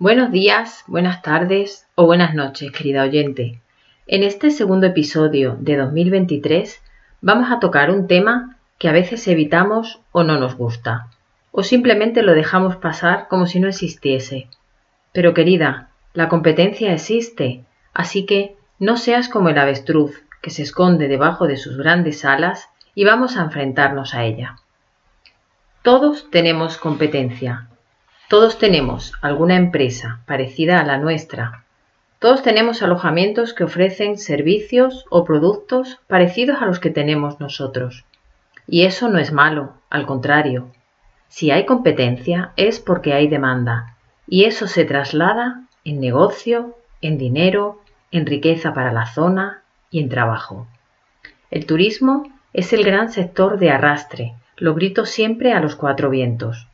Buenos días, buenas tardes o buenas noches, querida oyente. En este segundo episodio de 2023 vamos a tocar un tema que a veces evitamos o no nos gusta, o simplemente lo dejamos pasar como si no existiese. Pero querida, la competencia existe, así que no seas como el avestruz que se esconde debajo de sus grandes alas y vamos a enfrentarnos a ella. Todos tenemos competencia, todos tenemos alguna empresa parecida a la nuestra. Todos tenemos alojamientos que ofrecen servicios o productos parecidos a los que tenemos nosotros. Y eso no es malo, al contrario. Si hay competencia es porque hay demanda, y eso se traslada en negocio, en dinero, en riqueza para la zona y en trabajo. El turismo es el gran sector de arrastre, lo grito siempre a los cuatro vientos.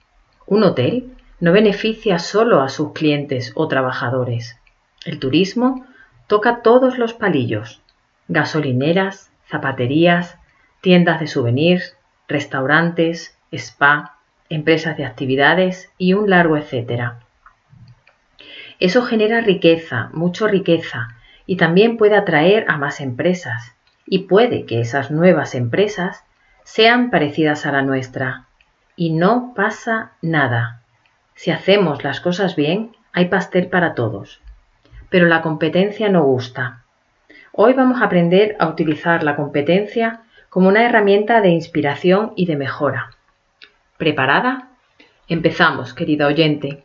Un hotel no beneficia solo a sus clientes o trabajadores. El turismo toca todos los palillos, gasolineras, zapaterías, tiendas de souvenirs, restaurantes, spa, empresas de actividades y un largo etcétera. Eso genera riqueza, mucha riqueza, y también puede atraer a más empresas, y puede que esas nuevas empresas sean parecidas a la nuestra. Y no pasa nada. Si hacemos las cosas bien, hay pastel para todos. Pero la competencia no gusta. Hoy vamos a aprender a utilizar la competencia como una herramienta de inspiración y de mejora. ¿Preparada? Empezamos, querida oyente.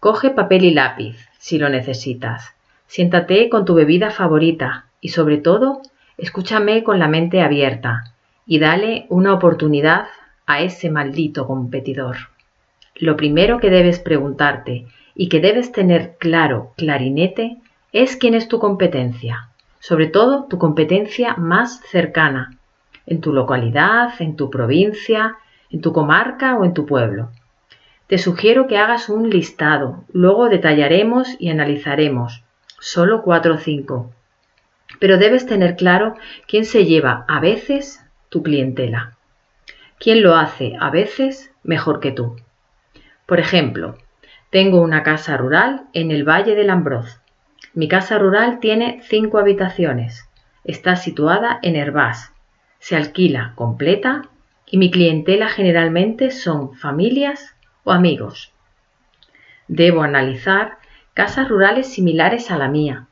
Coge papel y lápiz, si lo necesitas. Siéntate con tu bebida favorita y sobre todo, escúchame con la mente abierta y dale una oportunidad a ese maldito competidor. Lo primero que debes preguntarte y que debes tener claro, clarinete, es quién es tu competencia, sobre todo tu competencia más cercana, en tu localidad, en tu provincia, en tu comarca o en tu pueblo. Te sugiero que hagas un listado, luego detallaremos y analizaremos, solo cuatro o cinco. Pero debes tener claro quién se lleva a veces tu clientela, quién lo hace a veces mejor que tú. Por ejemplo, tengo una casa rural en el Valle del Ambroz. Mi casa rural tiene cinco habitaciones. Está situada en Herbás. Se alquila completa y mi clientela generalmente son familias o amigos. Debo analizar casas rurales similares a la mía,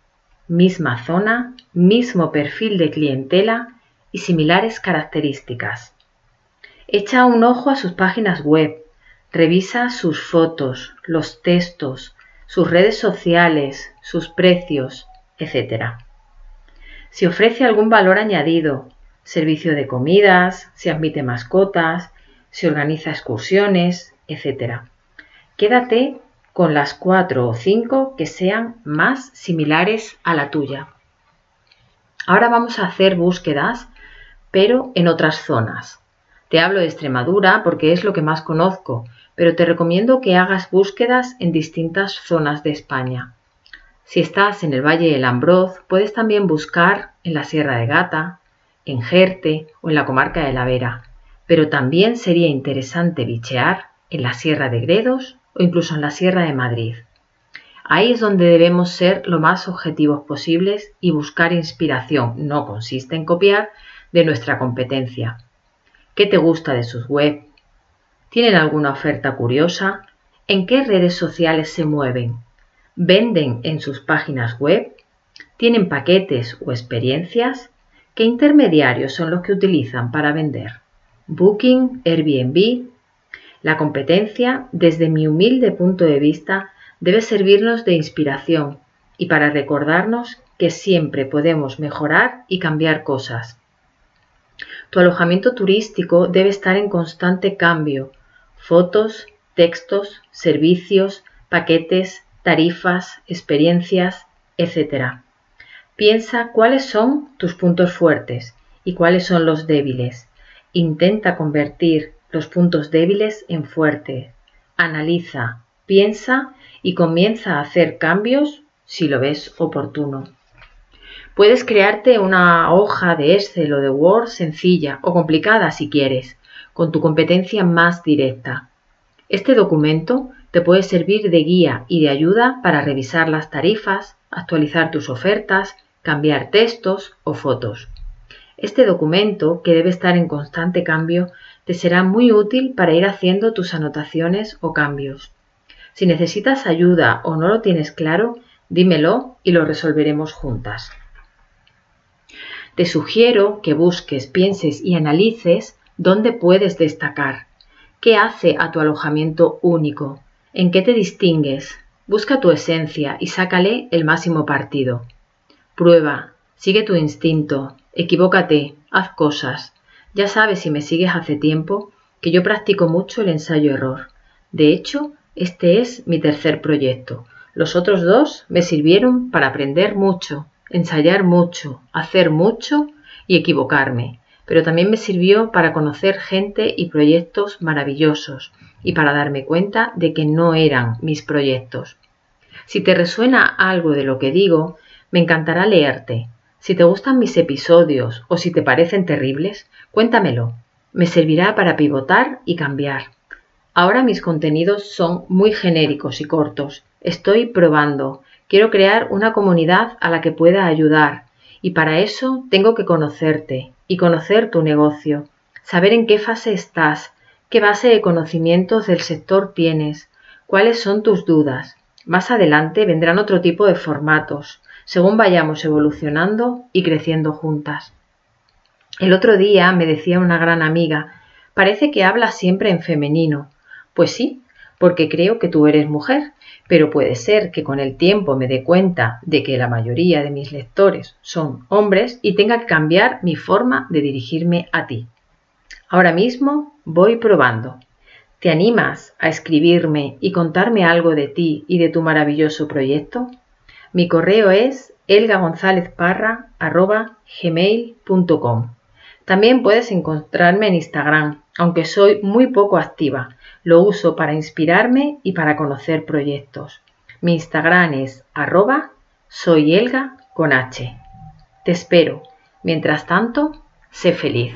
misma zona, mismo perfil de clientela y similares características. Echa un ojo a sus páginas web, Revisa sus fotos, los textos, sus redes sociales, sus precios, etc. Si ofrece algún valor añadido, servicio de comidas, si admite mascotas, si organiza excursiones, etc. Quédate con las cuatro o cinco que sean más similares a la tuya. Ahora vamos a hacer búsquedas, pero en otras zonas. Te hablo de Extremadura porque es lo que más conozco, pero te recomiendo que hagas búsquedas en distintas zonas de España. Si estás en el Valle del Ambroz, puedes también buscar en la Sierra de Gata, en Jerte o en la comarca de la Vera, pero también sería interesante bichear en la Sierra de Gredos o incluso en la Sierra de Madrid. Ahí es donde debemos ser lo más objetivos posibles y buscar inspiración, no consiste en copiar, de nuestra competencia. ¿Qué te gusta de sus web? ¿Tienen alguna oferta curiosa? ¿En qué redes sociales se mueven? ¿Venden en sus páginas web? ¿Tienen paquetes o experiencias? ¿Qué intermediarios son los que utilizan para vender? Booking, Airbnb. La competencia, desde mi humilde punto de vista, debe servirnos de inspiración y para recordarnos que siempre podemos mejorar y cambiar cosas. Tu alojamiento turístico debe estar en constante cambio fotos, textos, servicios, paquetes, tarifas, experiencias, etc. Piensa cuáles son tus puntos fuertes y cuáles son los débiles. Intenta convertir los puntos débiles en fuertes. Analiza, piensa y comienza a hacer cambios si lo ves oportuno. Puedes crearte una hoja de Excel o de Word sencilla o complicada si quieres con tu competencia más directa. Este documento te puede servir de guía y de ayuda para revisar las tarifas, actualizar tus ofertas, cambiar textos o fotos. Este documento, que debe estar en constante cambio, te será muy útil para ir haciendo tus anotaciones o cambios. Si necesitas ayuda o no lo tienes claro, dímelo y lo resolveremos juntas. Te sugiero que busques, pienses y analices dónde puedes destacar, qué hace a tu alojamiento único, en qué te distingues. Busca tu esencia y sácale el máximo partido. Prueba, sigue tu instinto, equivócate, haz cosas. Ya sabes si me sigues hace tiempo que yo practico mucho el ensayo-error. De hecho, este es mi tercer proyecto. Los otros dos me sirvieron para aprender mucho, ensayar mucho, hacer mucho y equivocarme, pero también me sirvió para conocer gente y proyectos maravillosos y para darme cuenta de que no eran mis proyectos. Si te resuena algo de lo que digo, me encantará leerte. Si te gustan mis episodios o si te parecen terribles, cuéntamelo. Me servirá para pivotar y cambiar. Ahora mis contenidos son muy genéricos y cortos. Estoy probando. Quiero crear una comunidad a la que pueda ayudar y para eso tengo que conocerte y conocer tu negocio, saber en qué fase estás, qué base de conocimientos del sector tienes, cuáles son tus dudas. Más adelante vendrán otro tipo de formatos, según vayamos evolucionando y creciendo juntas. El otro día me decía una gran amiga, parece que hablas siempre en femenino. Pues sí, porque creo que tú eres mujer, pero puede ser que con el tiempo me dé cuenta de que la mayoría de mis lectores son hombres y tenga que cambiar mi forma de dirigirme a ti. Ahora mismo voy probando. ¿Te animas a escribirme y contarme algo de ti y de tu maravilloso proyecto? Mi correo es elgagonzalezparra.gmail.com También puedes encontrarme en Instagram, aunque soy muy poco activa lo uso para inspirarme y para conocer proyectos. Mi Instagram es arroba soyelga con H. Te espero. Mientras tanto, sé feliz.